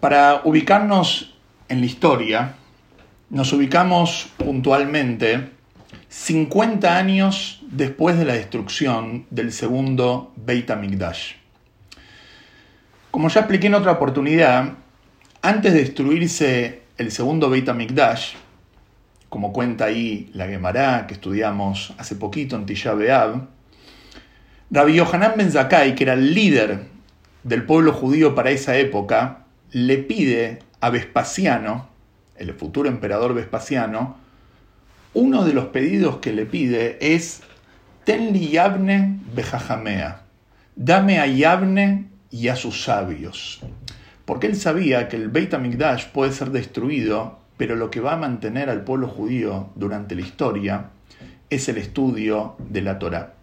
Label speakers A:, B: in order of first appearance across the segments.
A: Para ubicarnos en la historia, nos ubicamos puntualmente 50 años después de la destrucción del segundo Beit. Como ya expliqué en otra oportunidad, antes de destruirse el segundo Beit como cuenta ahí la Gemara que estudiamos hace poquito en Tisha B'Av, Rabbi Yohanan Ben Zakkai, que era el líder del pueblo judío para esa época, le pide a Vespasiano, el futuro emperador Vespasiano, uno de los pedidos que le pide es Tenli Yabne Bejajamea, dame a Yabne y a sus sabios. Porque él sabía que el Beit HaMikdash puede ser destruido, pero lo que va a mantener al pueblo judío durante la historia es el estudio de la Torá.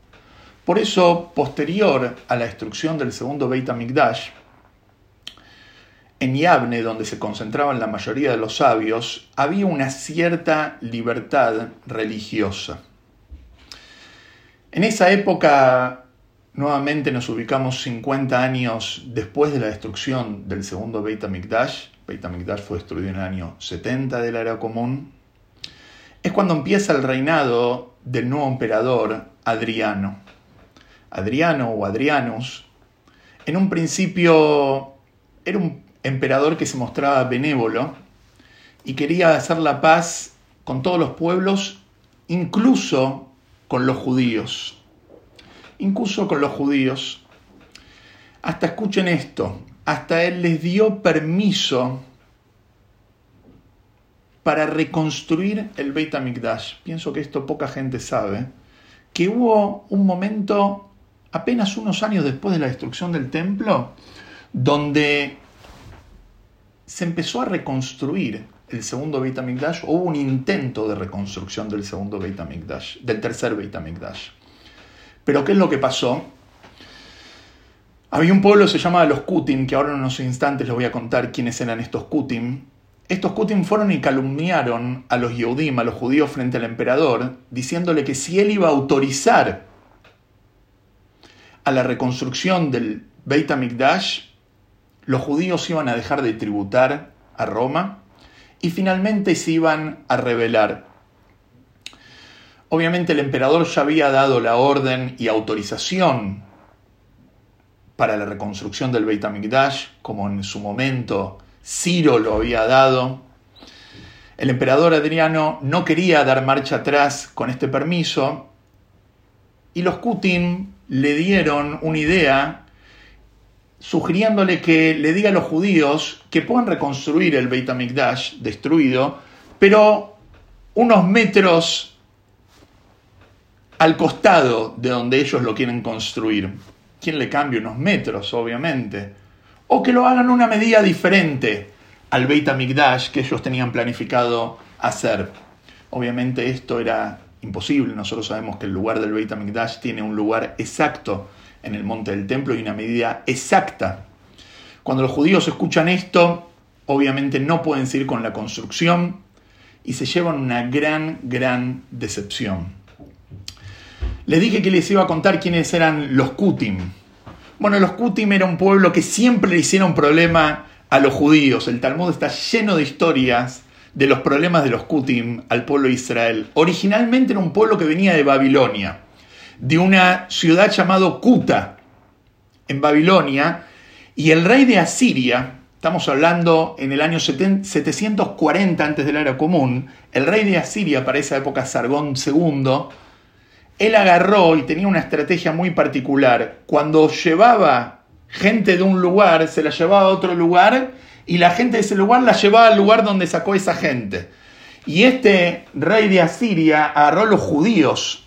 A: Por eso, posterior a la destrucción del segundo Beit HaMikdash, en Yavne, donde se concentraban la mayoría de los sabios, había una cierta libertad religiosa. En esa época, nuevamente nos ubicamos 50 años después de la destrucción del segundo Beit HaMikdash. Beit HaMikdash fue destruido en el año 70 de la era común. Es cuando empieza el reinado del nuevo emperador Adriano. Adriano o Adrianus, en un principio era un emperador que se mostraba benévolo y quería hacer la paz con todos los pueblos, incluso con los judíos. Incluso con los judíos. Hasta escuchen esto, hasta él les dio permiso para reconstruir el Beit HaMikdash. Pienso que esto poca gente sabe, que hubo un momento, apenas unos años después de la destrucción del templo, donde se empezó a reconstruir el segundo Beit HaMikdash, hubo un intento de reconstrucción del segundo Beit HaMikdash, del tercer Beit HaMikdash. Pero ¿qué es lo que pasó? Había un pueblo se llamaba los Kutim, que ahora en unos instantes les voy a contar quiénes eran estos Kutim. Estos Kutim fueron y calumniaron a los Yehudim, a los judíos frente al emperador, diciéndole que si él iba a autorizar a la reconstrucción del Beit HaMikdash, los judíos iban a dejar de tributar a Roma y finalmente se iban a rebelar. Obviamente el emperador ya había dado la orden y autorización para la reconstrucción del Beit HaMikdash, como en su momento Ciro lo había dado. El emperador Adriano no quería dar marcha atrás con este permiso y los Kutim le dieron una idea sugiriéndole que le diga a los judíos que puedan reconstruir el Beit HaMikdash destruido, pero unos metros al costado de donde ellos lo quieren construir. ¿Quién le cambia unos metros, obviamente? O que lo hagan una medida diferente al Beit HaMikdash que ellos tenían planificado hacer. Obviamente esto era imposible. Nosotros sabemos que el lugar del Beit HaMikdash tiene un lugar exacto en el monte del templo y una medida exacta. Cuando los judíos escuchan esto, obviamente no pueden seguir con la construcción y se llevan una gran, gran decepción. Les dije que les iba a contar quiénes eran los Kutim. Bueno, los Kutim era un pueblo que siempre le hicieron problema a los judíos. El Talmud está lleno de historias de los problemas de los Kutim al pueblo de Israel. Originalmente era un pueblo que venía de Babilonia de una ciudad llamada Kuta, en Babilonia, y el rey de Asiria, estamos hablando en el año 740 antes de la era común, el rey de Asiria para esa época, Sargón II, él agarró y tenía una estrategia muy particular. Cuando llevaba gente de un lugar, se la llevaba a otro lugar y la gente de ese lugar la llevaba al lugar donde sacó esa gente. Y este rey de Asiria agarró a los judíos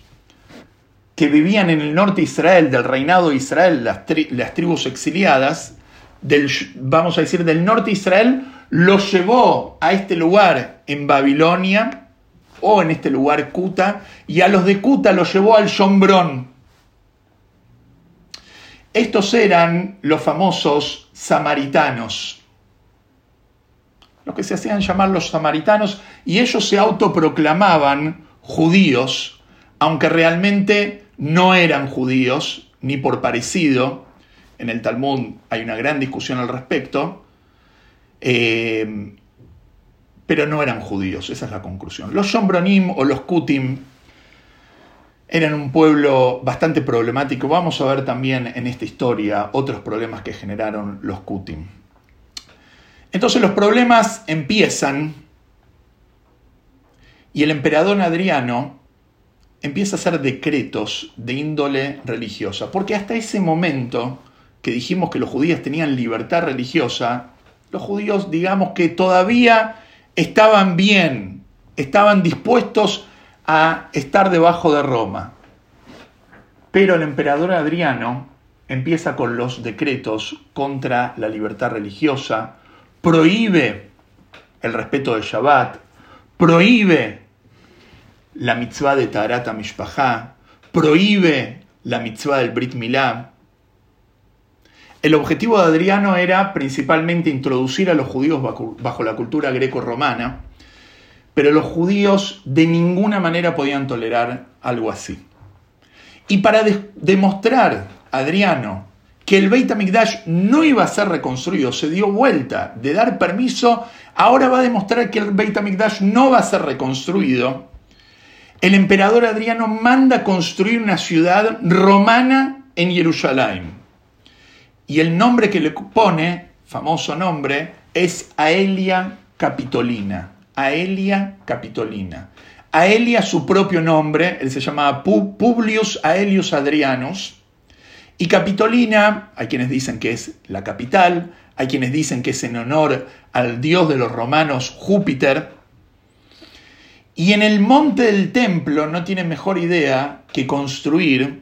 A: que vivían en el norte de Israel, del reinado de Israel, las, tribus exiliadas, del, vamos a decir, del norte de Israel, los llevó a este lugar en Babilonia o en este lugar Kuta, y a los de Kuta los llevó al Shombrón. Estos eran los famosos samaritanos, los que se hacían llamar los samaritanos, y ellos se autoproclamaban judíos, aunque realmente no eran judíos, ni por parecido, en el Talmud hay una gran discusión al respecto, eh, pero no eran judíos, esa es la conclusión. Los Shombronim o los Kutim eran un pueblo bastante problemático. Vamos a ver también en esta historia otros problemas que generaron los Kutim. Entonces los problemas empiezan y el emperador Adriano empieza a hacer decretos de índole religiosa, porque hasta ese momento que dijimos que los judíos tenían libertad religiosa, los judíos digamos que todavía estaban bien, estaban dispuestos a estar debajo de Roma. Pero el emperador Adriano empieza con los decretos contra la libertad religiosa, prohíbe el respeto del Shabbat, prohíbe la mitzvah de Tarata Mishpachá, prohíbe la mitzvah del Brit Milá. El objetivo de Adriano era principalmente introducir a los judíos bajo la cultura greco-romana, pero los judíos de ninguna manera podían tolerar algo así. Y para demostrar Adriano que el Beit HaMikdash no iba a ser reconstruido, se dio vuelta de dar permiso, ahora va a demostrar que el Beit HaMikdash no va a ser reconstruido, el emperador Adriano manda construir una ciudad romana en Jerusalén. Y el nombre que le pone, famoso nombre, es Aelia Capitolina. Aelia Capitolina. Aelia, su propio nombre, él se llamaba Publius Aelius Adrianus. Y Capitolina, hay quienes dicen que es la capital, hay quienes dicen que es en honor al dios de los romanos Júpiter, y en el monte del templo no tiene mejor idea que construir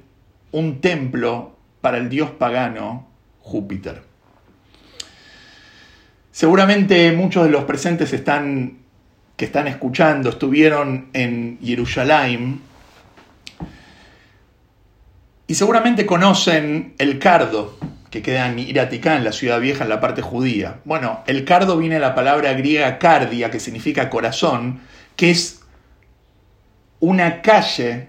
A: un templo para el dios pagano Júpiter. Seguramente muchos de los presentes están, que están escuchando estuvieron en Jerusalén y seguramente conocen el cardo que queda en Iraticá, en la ciudad vieja, en la parte judía. Bueno, el cardo viene de la palabra griega cardia, que significa corazón, que es una calle,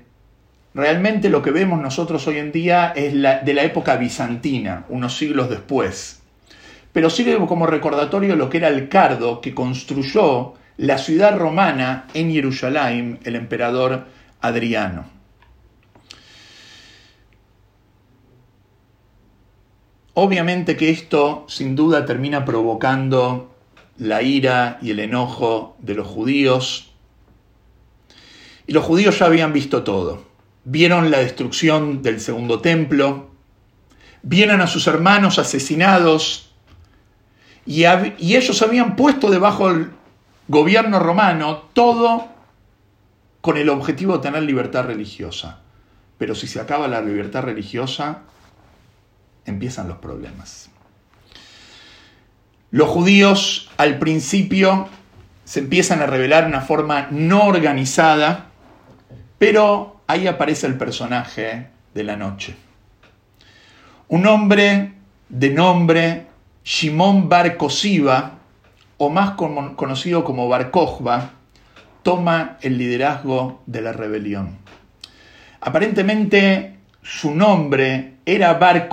A: realmente lo que vemos nosotros hoy en día es la, de la época bizantina, unos siglos después. Pero sirve como recordatorio lo que era el cardo que construyó la ciudad romana en Jerusalén, el emperador Adriano. Obviamente que esto sin duda termina provocando la ira y el enojo de los judíos, y los judíos ya habían visto todo. Vieron la destrucción del segundo templo, vieron a sus hermanos asesinados y, ellos habían puesto debajo del gobierno romano todo con el objetivo de tener libertad religiosa. Pero si se acaba la libertad religiosa, empiezan los problemas. Los judíos al principio se empiezan a revelar de una forma no organizada pero ahí aparece el personaje de la noche. Un hombre de nombre Shimon Bar o más conocido como Bar toma el liderazgo de la rebelión. Aparentemente su nombre era Bar.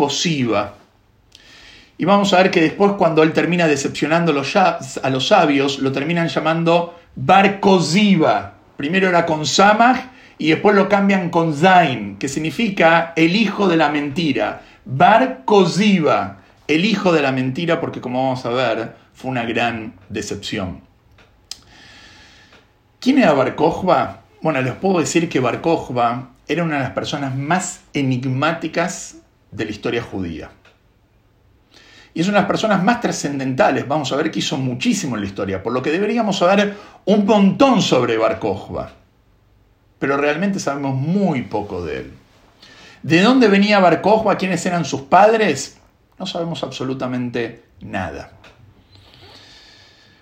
A: Y vamos a ver que después cuando él termina decepcionando a los sabios, lo terminan llamando Bar. Primero era con Samach y después lo cambian con Zain, que significa el hijo de la mentira. Bar Koziva, el hijo de la mentira, porque como vamos a ver, fue una gran decepción. ¿Quién era Bar Kokhba? Bueno, les puedo decir que Bar Kokhba era una de las personas más enigmáticas de la historia judía. Y es una de las personas más trascendentales. Vamos a ver que hizo muchísimo en la historia, por lo que deberíamos saber un montón sobre Bar Kokhba pero realmente sabemos muy poco de él. ¿De dónde venía Bar ¿Quiénes eran sus padres? No sabemos absolutamente nada.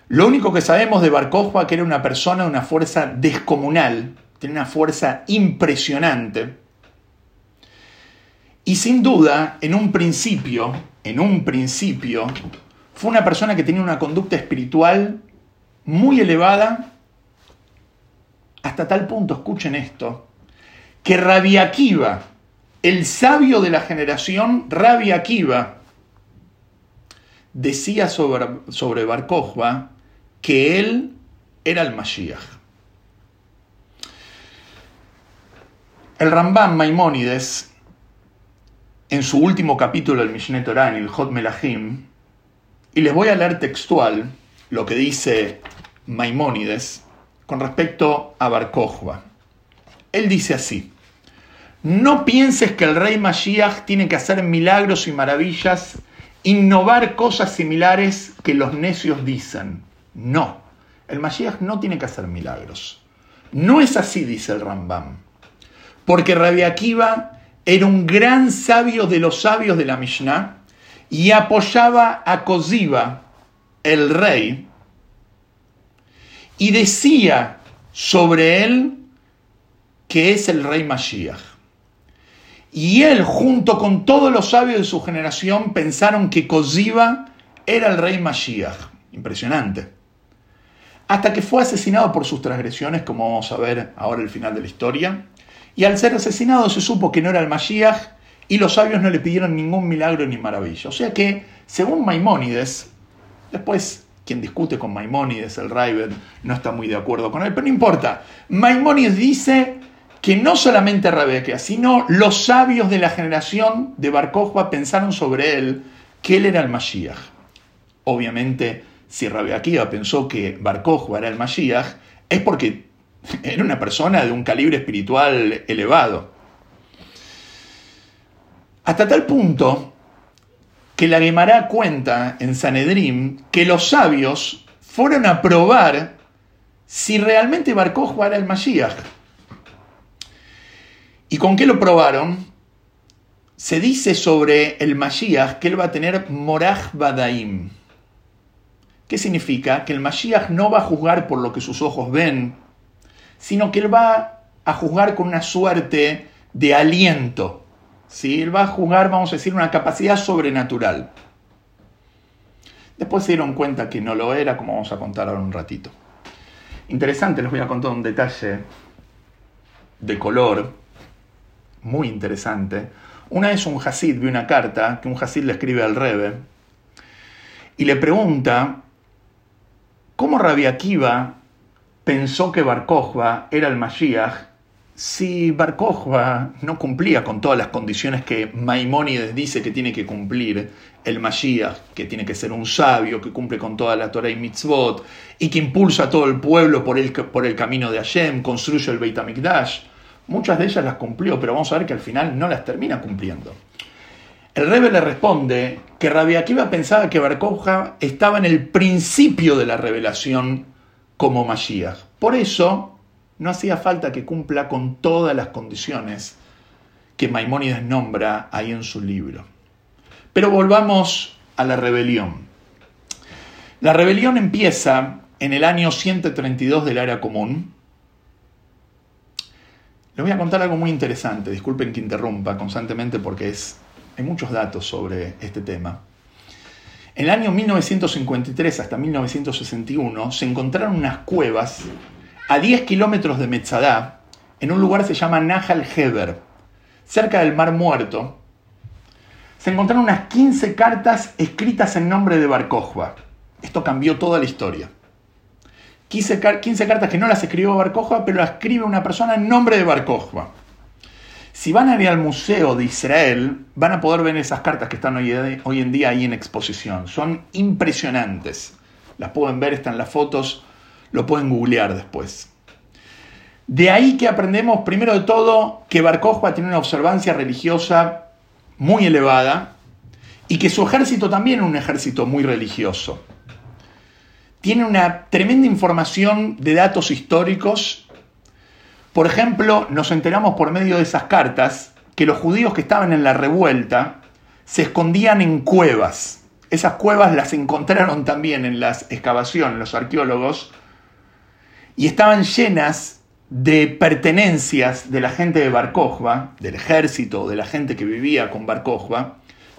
A: Lo único que sabemos de Bar es que era una persona de una fuerza descomunal, tenía una fuerza impresionante. Y sin duda, en un principio, en un principio, fue una persona que tenía una conducta espiritual muy elevada hasta tal punto, escuchen esto, que Rabbi Akiva, el sabio de la generación, Rabbi Akiva, decía sobre, sobre Bar que él era el Mashiach. El Rambam Maimónides, en su último capítulo del Mishneh Torah, en el Hot Melahim, y les voy a leer textual lo que dice Maimónides con respecto a Bar Kokhba. Él dice así, no pienses que el rey Mashiach tiene que hacer milagros y maravillas, innovar cosas similares que los necios dicen. No, el Mashiach no tiene que hacer milagros. No es así, dice el Rambam. Porque Rabbi Akiva era un gran sabio de los sabios de la Mishnah y apoyaba a Koziba, el rey, y decía sobre él que es el rey Mashiach. Y él, junto con todos los sabios de su generación, pensaron que Koziba era el rey Mashiach. Impresionante. Hasta que fue asesinado por sus transgresiones, como vamos a ver ahora el final de la historia. Y al ser asesinado se supo que no era el Mashiach y los sabios no le pidieron ningún milagro ni maravilla. O sea que, según Maimónides, después quien discute con Maimónides, el Raven, no está muy de acuerdo con él, pero no importa. Maimónides dice que no solamente Rebeca, sino los sabios de la generación de Bar pensaron sobre él que él era el Mashiach. Obviamente, si Rabeakiva pensó que Bar era el Mashiach, es porque era una persona de un calibre espiritual elevado. Hasta tal punto que la Gemara cuenta en Sanedrim que los sabios fueron a probar si realmente Bar era el Mashiach. ¿Y con qué lo probaron? Se dice sobre el Mashiach que él va a tener Moraj Badaim. ¿Qué significa? Que el Mashiach no va a juzgar por lo que sus ojos ven, sino que él va a juzgar con una suerte de aliento. ¿Sí? Él va a juzgar, vamos a decir, una capacidad sobrenatural. Después se dieron cuenta que no lo era, como vamos a contar ahora un ratito. Interesante, les voy a contar un detalle de color muy interesante. Una vez un Hasid vio una carta que un Hasid le escribe al Rebe y le pregunta cómo Rabbi Akiva pensó que Bar era el Mashiach si Bar no cumplía con todas las condiciones que Maimónides dice que tiene que cumplir el Mashiach, que tiene que ser un sabio, que cumple con toda la Torah y mitzvot, y que impulsa a todo el pueblo por el, por el camino de Hashem, construye el Beit HaMikdash. Muchas de ellas las cumplió, pero vamos a ver que al final no las termina cumpliendo. El Rebbe le responde que Rabbi Akiva pensaba que Bar estaba en el principio de la revelación como Mashiach. Por eso no hacía falta que cumpla con todas las condiciones que Maimónides nombra ahí en su libro. Pero volvamos a la rebelión. La rebelión empieza en el año 132 del era común, les voy a contar algo muy interesante, disculpen que interrumpa constantemente porque es, hay muchos datos sobre este tema. En el año 1953 hasta 1961 se encontraron unas cuevas a 10 kilómetros de Metzadá, en un lugar que se llama Nahal Heber, cerca del Mar Muerto. Se encontraron unas 15 cartas escritas en nombre de Bar Esto cambió toda la historia. 15, cartas que no las escribió Bar pero las escribe una persona en nombre de Bar Si van a ir al Museo de Israel, van a poder ver esas cartas que están hoy, hoy en día ahí en exposición. Son impresionantes. Las pueden ver, están las fotos, lo pueden googlear después. De ahí que aprendemos, primero de todo, que Bar tiene una observancia religiosa muy elevada y que su ejército también es un ejército muy religioso tiene una tremenda información de datos históricos. Por ejemplo, nos enteramos por medio de esas cartas que los judíos que estaban en la revuelta se escondían en cuevas. Esas cuevas las encontraron también en las excavaciones, los arqueólogos, y estaban llenas de pertenencias de la gente de Bar del ejército, de la gente que vivía con Bar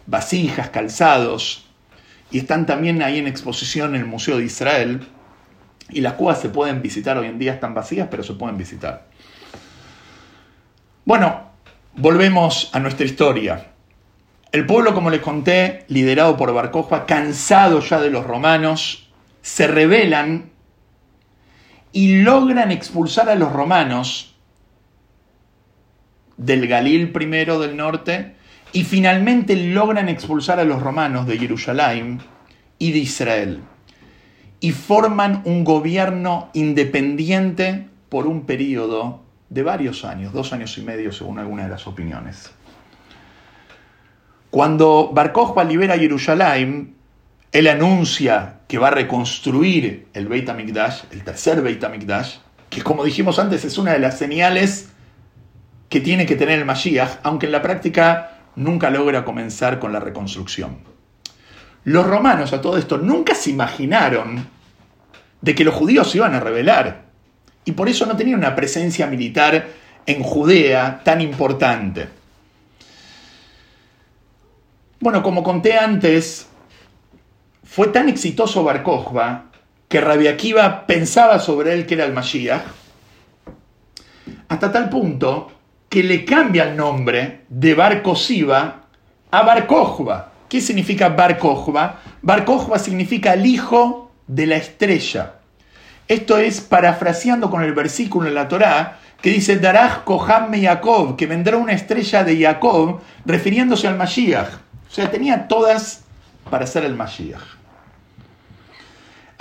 A: vasijas, calzados, y están también ahí en exposición en el Museo de Israel. Y las cuevas se pueden visitar, hoy en día están vacías, pero se pueden visitar. Bueno, volvemos a nuestra historia. El pueblo, como les conté, liderado por Bar cansado ya de los romanos, se rebelan y logran expulsar a los romanos del Galil primero del norte y finalmente logran expulsar a los romanos de Jerusalén y de Israel y forman un gobierno independiente por un periodo de varios años, dos años y medio según algunas de las opiniones. Cuando Bar libera Jerusalén, él anuncia que va a reconstruir el Beit HaMikdash, el tercer Beit HaMikdash, que como dijimos antes es una de las señales que tiene que tener el Mashiach, aunque en la práctica nunca logra comenzar con la reconstrucción. Los romanos a todo esto nunca se imaginaron de que los judíos se iban a rebelar y por eso no tenían una presencia militar en Judea tan importante. Bueno, como conté antes, fue tan exitoso Bar que Rabbi Akiva pensaba sobre él que era el Mashiach, hasta tal punto que le cambia el nombre de Bar a Bar ¿Qué significa Bar Kochba? Bar significa el hijo de la estrella. Esto es parafraseando con el versículo en la Torá que dice Daraj Koham Jacob, que vendrá una estrella de Jacob, refiriéndose al Mashiach. O sea, tenía todas para ser el Mashiach.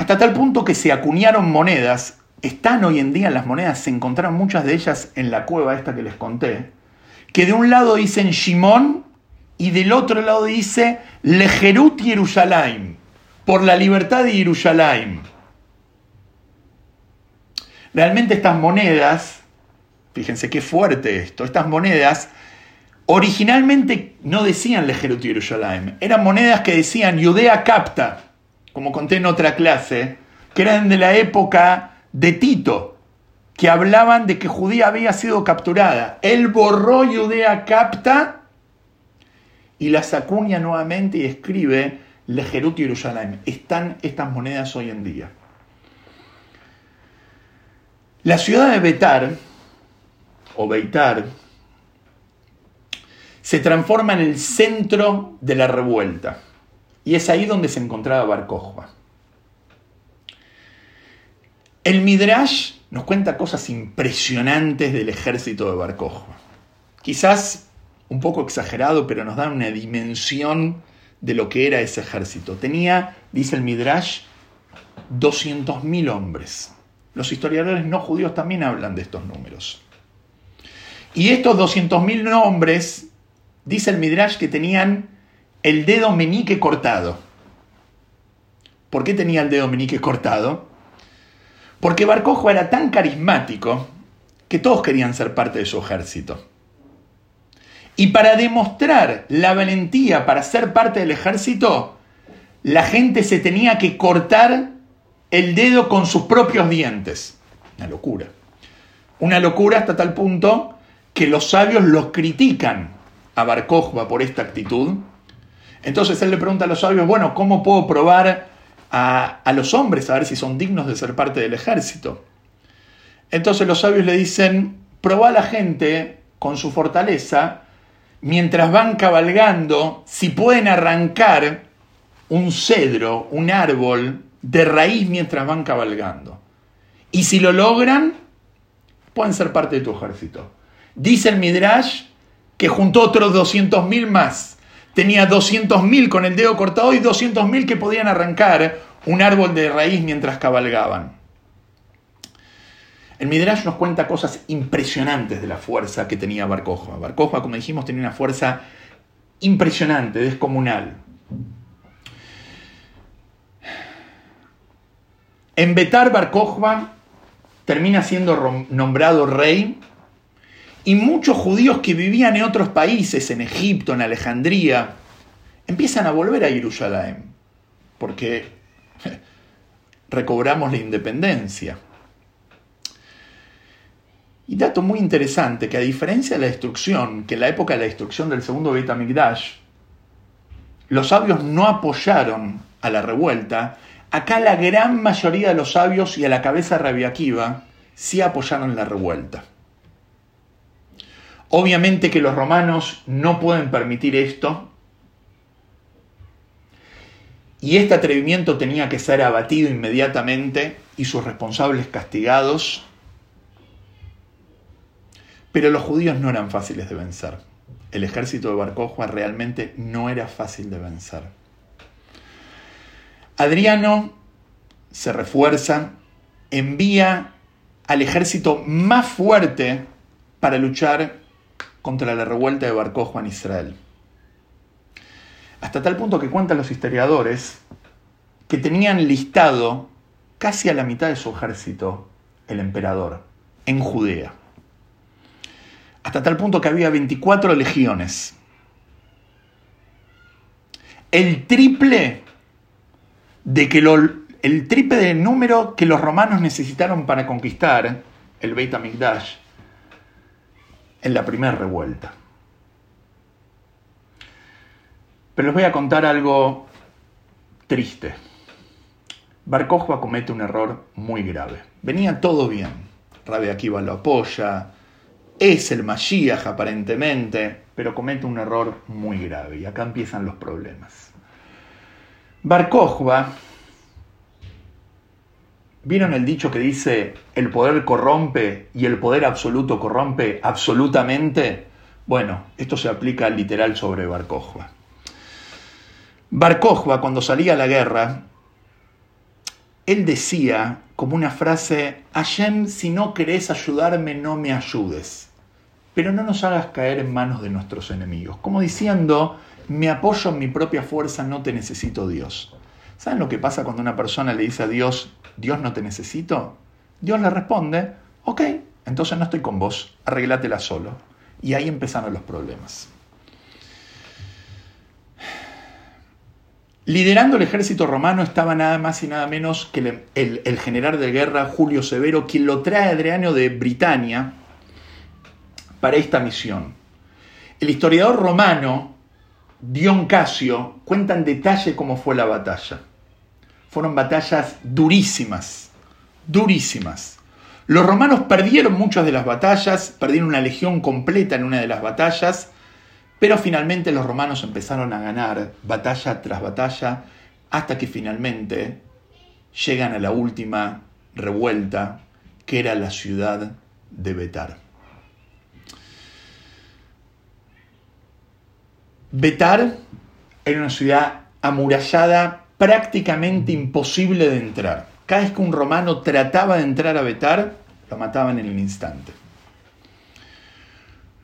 A: Hasta tal punto que se acuñaron monedas, están hoy en día las monedas, se encontraron muchas de ellas en la cueva esta que les conté, que de un lado dicen Shimón y del otro lado dice Lejerut Jerusalén, por la libertad de Jerusalén. Realmente estas monedas, fíjense qué fuerte esto, estas monedas originalmente no decían Lejerut Jerusalén, eran monedas que decían Judea capta como conté en otra clase, que eran de la época de Tito, que hablaban de que Judía había sido capturada. Él borró Judea capta y la acuña nuevamente y escribe Lejerut Jerusalén. Están estas monedas hoy en día. La ciudad de Betar, o Beitar, se transforma en el centro de la revuelta. Y es ahí donde se encontraba Bar El Midrash nos cuenta cosas impresionantes del ejército de Bar Quizás un poco exagerado, pero nos da una dimensión de lo que era ese ejército. Tenía, dice el Midrash, 200.000 hombres. Los historiadores no judíos también hablan de estos números. Y estos 200.000 hombres, dice el Midrash, que tenían el dedo meñique cortado. ¿Por qué tenía el dedo meñique cortado? Porque Barcojo era tan carismático que todos querían ser parte de su ejército. Y para demostrar la valentía para ser parte del ejército, la gente se tenía que cortar el dedo con sus propios dientes. Una locura. Una locura hasta tal punto que los sabios los critican a Barcojba por esta actitud entonces él le pregunta a los sabios, bueno, ¿cómo puedo probar a, los hombres a ver si son dignos de ser parte del ejército? Entonces los sabios le dicen, probá a la gente con su fortaleza, mientras van cabalgando, si pueden arrancar un cedro, un árbol de raíz mientras van cabalgando. Y si lo logran, pueden ser parte de tu ejército. Dice el Midrash que juntó otros 200.000 más tenía 200.000 con el dedo cortado y 200.000 que podían arrancar un árbol de raíz mientras cabalgaban. El Midrash nos cuenta cosas impresionantes de la fuerza que tenía Bar Bar como dijimos, tenía una fuerza impresionante, descomunal. En Betar Bar termina siendo nombrado rey y muchos judíos que vivían en otros países, en Egipto, en Alejandría, empiezan a volver a Jerusalén, porque recobramos la independencia. Y dato muy interesante, que a diferencia de la destrucción, que en la época de la destrucción del segundo Beit HaMikdash, los sabios no apoyaron a la revuelta, acá la gran mayoría de los sabios y a la cabeza Rabiakiva sí apoyaron la revuelta. Obviamente que los romanos no pueden permitir esto, y este atrevimiento tenía que ser abatido inmediatamente y sus responsables castigados. Pero los judíos no eran fáciles de vencer. El ejército de Bar realmente no era fácil de vencer. Adriano se refuerza, envía al ejército más fuerte para luchar contra la revuelta de Bar en Israel. Hasta tal punto que cuentan los historiadores que tenían listado casi a la mitad de su ejército el emperador en Judea. Hasta tal punto que había 24 legiones. El triple de que el triple de número que los romanos necesitaron para conquistar el Beit HaMikdash en la primera revuelta. Pero les voy a contar algo triste. Bar comete un error muy grave. Venía todo bien. Rabi Akiva lo apoya, es el Mashiach aparentemente, pero comete un error muy grave y acá empiezan los problemas. Bar ¿vieron el dicho que dice el poder corrompe y el poder absoluto corrompe absolutamente? Bueno, esto se aplica literal sobre Bar Bar cuando salía a la guerra, él decía como una frase, Hashem, si no querés ayudarme, no me ayudes, pero no nos hagas caer en manos de nuestros enemigos. Como diciendo, me apoyo en mi propia fuerza, no te necesito Dios. ¿Saben lo que pasa cuando una persona le dice a Dios, Dios no te necesito? Dios le responde, ok, entonces no estoy con vos, arreglátela solo. Y ahí empezaron los problemas. Liderando el ejército romano estaba nada más y nada menos que el, general de guerra Julio Severo, quien lo trae Adriano de Britania para esta misión. El historiador romano Dion Casio cuenta en detalle cómo fue la batalla. Fueron batallas durísimas, durísimas. Los romanos perdieron muchas de las batallas, perdieron una legión completa en una de las batallas, pero finalmente los romanos empezaron a ganar batalla tras batalla hasta que finalmente llegan a la última revuelta, que era la ciudad de Betar. Betar era una ciudad amurallada prácticamente imposible de entrar. Cada vez que un romano trataba de entrar a Betar, lo mataban en el instante.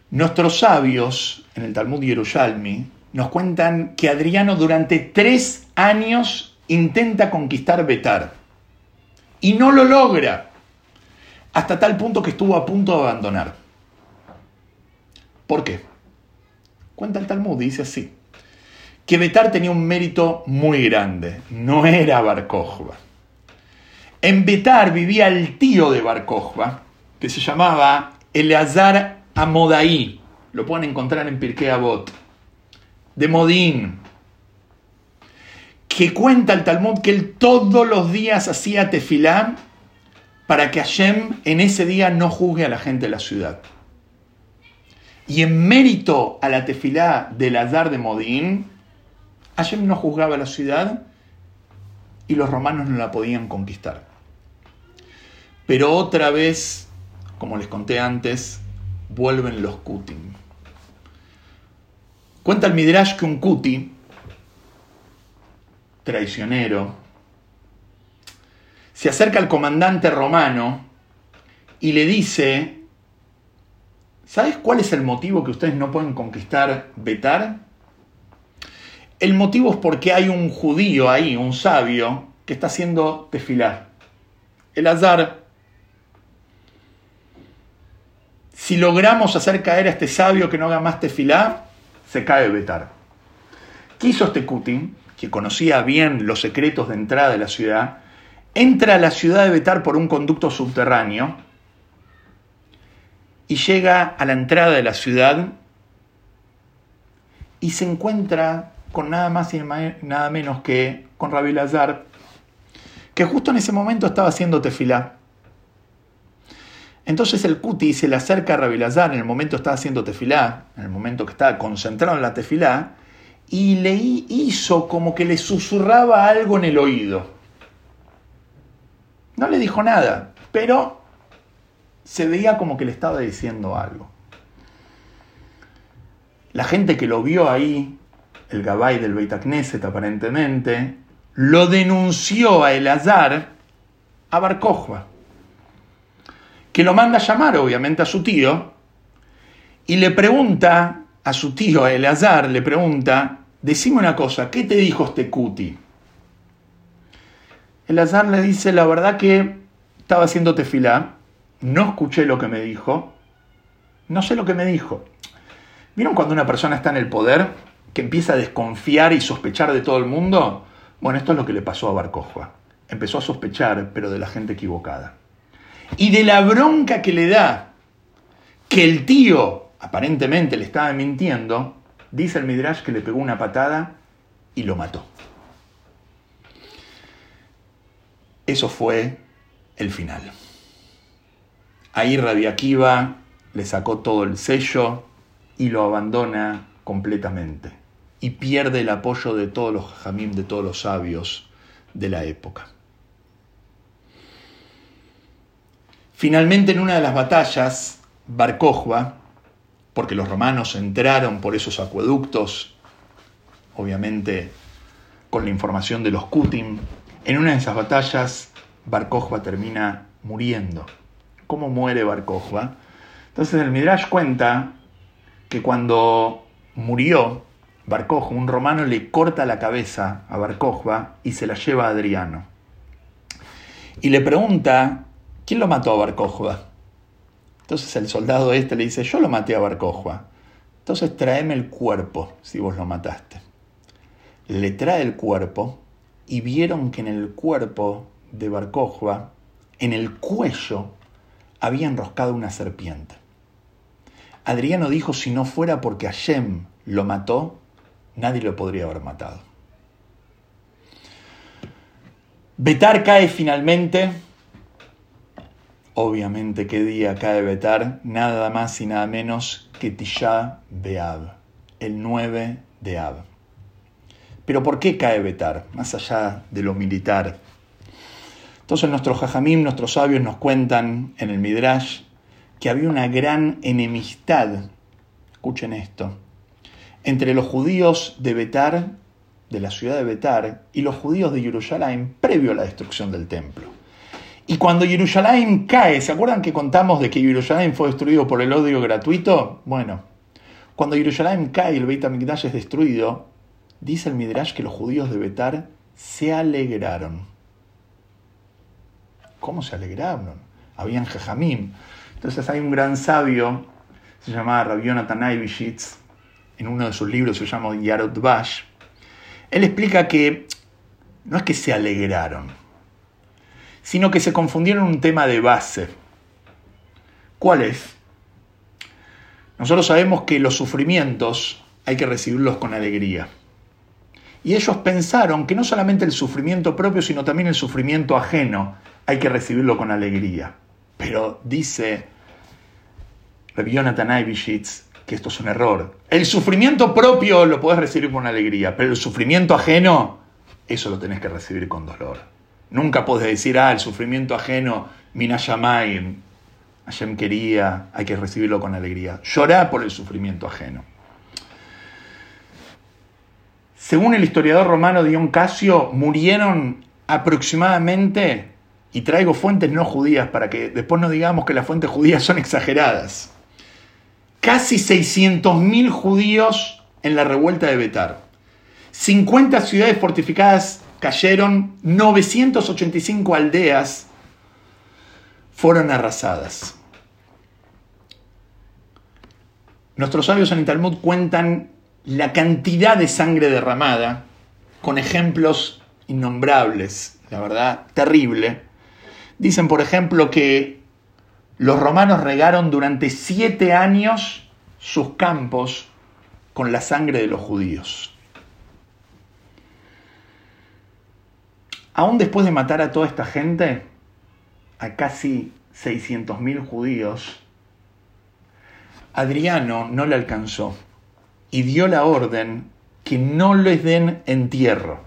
A: Nuestros sabios en el Talmud Yerushalmi nos cuentan que Adriano durante tres años intenta conquistar Betar y no lo logra hasta tal punto que estuvo a punto de abandonar. ¿Por qué? Cuenta el Talmud, dice así, que Betar tenía un mérito muy grande, no era Bar En Betar vivía el tío de Bar que se llamaba Eleazar Amodaí, lo pueden encontrar en Pirkei Avot, de Modín, que cuenta el Talmud que él todos los días hacía tefilá para que Hashem en ese día no juzgue a la gente de la ciudad. Y en mérito a la tefilá del Azar de Modín, Hashem no juzgaba la ciudad y los romanos no la podían conquistar. Pero otra vez, como les conté antes, vuelven los Kutim. Cuenta el Midrash que un Kuti, traicionero, se acerca al comandante romano y le dice, ¿sabes cuál es el motivo que ustedes no pueden conquistar Betar? El motivo es porque hay un judío ahí, un sabio, que está haciendo tefilar. El azar Si logramos hacer caer a este sabio que no haga más tefilá, se cae Betar. ¿Qué hizo este Kutin, que conocía bien los secretos de entrada de la ciudad? Entra a la ciudad de Betar por un conducto subterráneo y llega a la entrada de la ciudad y se encuentra con nada más y nada menos que con Rabbi Lazar, que justo en ese momento estaba haciendo tefilá. Entonces el Cuti se le acerca a Rabilazar en el momento que estaba haciendo tefilá, en el momento que estaba concentrado en la tefilá, y le hizo como que le susurraba algo en el oído. No le dijo nada, pero se veía como que le estaba diciendo algo. La gente que lo vio ahí, el Gabay del Beit aparentemente, lo denunció a Elazar a Bar que lo manda a llamar obviamente a su tío y le pregunta a su tío, a Eleazar, le pregunta, decime una cosa, ¿qué te dijo este cuti? Eleazar le dice, la verdad que estaba haciendo tefilá, no escuché lo que me dijo, no sé lo que me dijo. ¿Vieron cuando una persona está en el poder, que empieza a desconfiar y sospechar de todo el mundo? Bueno, esto es lo que le pasó a Barcojua. Empezó a sospechar, pero de la gente equivocada. Y de la bronca que le da que el tío aparentemente le estaba mintiendo, dice el Midrash que le pegó una patada y lo mató. Eso fue el final. Ahí Rabbi Akiva le sacó todo el sello y lo abandona completamente. Y pierde el apoyo de todos los jamim, de todos los sabios de la época. Finalmente, en una de las batallas, Bar porque los romanos entraron por esos acueductos, obviamente con la información de los Kutim. En una de esas batallas, Bar termina muriendo. ¿Cómo muere Bar Entonces el Midrash cuenta que cuando murió Bar un romano le corta la cabeza a Bar y se la lleva a Adriano. Y le pregunta, ¿quién lo mató a Bar entonces el soldado este le dice, yo lo maté a Barcojua. Entonces tráeme el cuerpo si vos lo mataste. Le trae el cuerpo y vieron que en el cuerpo de Barcojua, en el cuello, había enroscado una serpiente. Adriano dijo, si no fuera porque Hashem lo mató, nadie lo podría haber matado. Betar cae finalmente Obviamente, ¿qué día cae Betar? Nada más y nada menos que Tisha Beab, el 9 de Ab. Pero ¿por qué cae Betar? Más allá de lo militar. Entonces nuestros jajamim, nuestros sabios nos cuentan en el Midrash que había una gran enemistad, escuchen esto, entre los judíos de Betar, de la ciudad de Betar, y los judíos de Jerusalén previo a la destrucción del templo. Y cuando Jerusalén cae, ¿se acuerdan que contamos de que Jerusalén fue destruido por el odio gratuito? Bueno, cuando Jerusalén cae y el Beit HaMikdash es destruido, dice el Midrash que los judíos de Betar se alegraron. ¿Cómo se alegraron? Habían jejamim. Entonces hay un gran sabio, se llama Rabbi Yonatan en uno de sus libros se llama Yarot Bash. Él explica que no es que se alegraron, sino que se confundieron un tema de base. ¿Cuál es? Nosotros sabemos que los sufrimientos hay que recibirlos con alegría. Y ellos pensaron que no solamente el sufrimiento propio, sino también el sufrimiento ajeno hay que recibirlo con alegría. Pero dice Rabbi Jonathan que esto es un error. El sufrimiento propio lo puedes recibir con alegría, pero el sufrimiento ajeno, eso lo tenés que recibir con dolor. Nunca puedes decir, ah, el sufrimiento ajeno, minashamayim, Hashem quería, hay que recibirlo con alegría. Llorar por el sufrimiento ajeno. Según el historiador romano Dion Casio, murieron aproximadamente, y traigo fuentes no judías para que después no digamos que las fuentes judías son exageradas, casi 600.000 judíos en la revuelta de Betar, 50 ciudades fortificadas cayeron 985 aldeas, fueron arrasadas. Nuestros sabios en el Talmud cuentan la cantidad de sangre derramada con ejemplos innombrables, la verdad, terrible. Dicen, por ejemplo, que los romanos regaron durante siete años sus campos con la sangre de los judíos. Aún después de matar a toda esta gente, a casi 600.000 judíos, Adriano no le alcanzó y dio la orden que no les den entierro.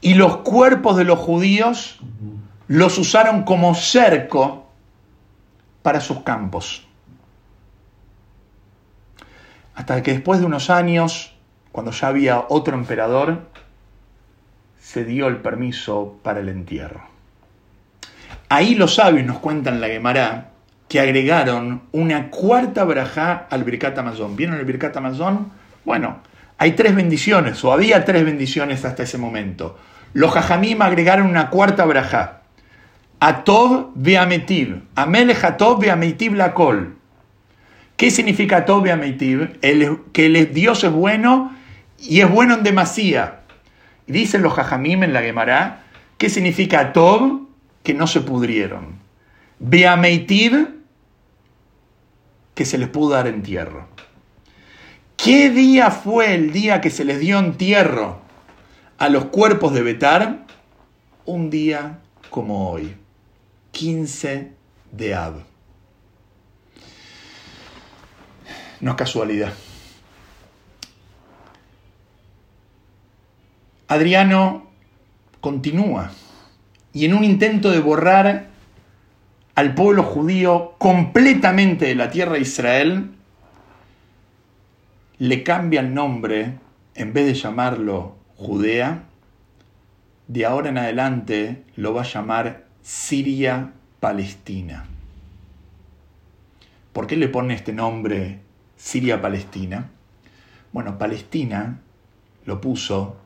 A: Y los cuerpos de los judíos los usaron como cerco para sus campos. Hasta que después de unos años, cuando ya había otro emperador, se dio el permiso para el entierro. Ahí los sabios nos cuentan la Gemara que agregaron una cuarta brajá al Birkat Amazon. ¿Vieron el Birkat Amazon? Bueno, hay tres bendiciones, o había tres bendiciones hasta ese momento. Los Jajamim agregaron una cuarta brajá. Atov veametiv. Amelech Atov la col. ¿Qué significa Atov veametiv? Que el Dios es bueno y es bueno en demasía. Dicen los Jajamim en la Gemara, ¿qué significa Atov? Que no se pudrieron. Beameitiv, que se les pudo dar entierro. ¿Qué día fue el día que se les dio entierro a los cuerpos de Betar? Un día como hoy, 15 de Ab. No es casualidad. Adriano continúa y en un intento de borrar al pueblo judío completamente de la tierra de Israel, le cambia el nombre, en vez de llamarlo Judea, de ahora en adelante lo va a llamar Siria-Palestina. ¿Por qué le pone este nombre Siria-Palestina? Bueno, Palestina lo puso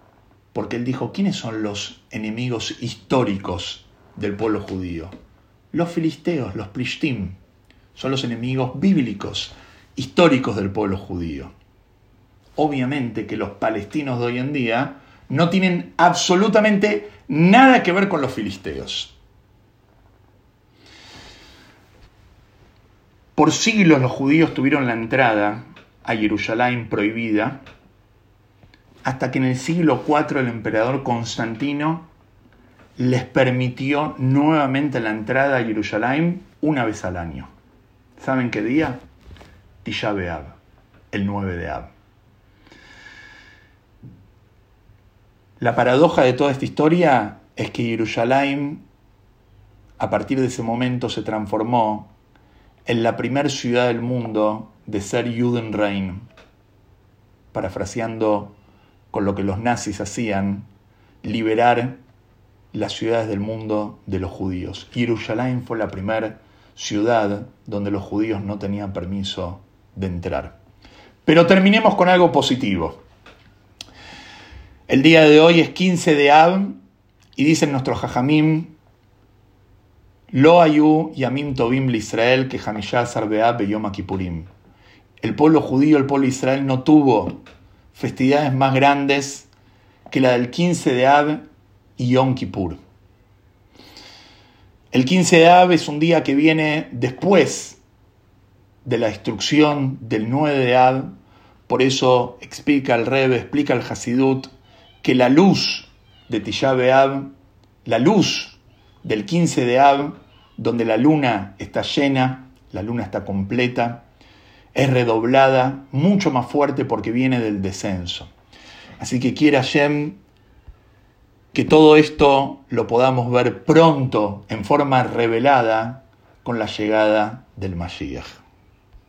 A: porque él dijo, ¿quiénes son los enemigos históricos del pueblo judío? Los filisteos, los plishtim, son los enemigos bíblicos, históricos del pueblo judío. Obviamente que los palestinos de hoy en día no tienen absolutamente nada que ver con los filisteos. Por siglos los judíos tuvieron la entrada a Jerusalén prohibida, hasta que en el siglo IV el emperador Constantino les permitió nuevamente la entrada a Jerusalén una vez al año. ¿Saben qué día? Tisha el 9 de Ab. La paradoja de toda esta historia es que Jerusalén, a partir de ese momento, se transformó en la primera ciudad del mundo de ser Judenrein, parafraseando con lo que los nazis hacían, liberar las ciudades del mundo de los judíos. Jerusalén fue la primera ciudad donde los judíos no tenían permiso de entrar. Pero terminemos con algo positivo. El día de hoy es 15 de Ab y dicen nuestros jajamim, Lo ayu yamim tovim Israel que hamishazar be'ab yom kippurim. El pueblo judío, el pueblo Israel no tuvo festividades más grandes que la del 15 de Ab y Yom Kippur. El 15 de Ab es un día que viene después de la destrucción del 9 de Ab, por eso explica el Rebbe, explica el Hasidut, que la luz de Tisha B'Av, la luz del 15 de Ab, donde la luna está llena, la luna está completa, es redoblada, mucho más fuerte porque viene del descenso. Así que quiera Hashem que todo esto lo podamos ver pronto en forma revelada con la llegada del Mashiach.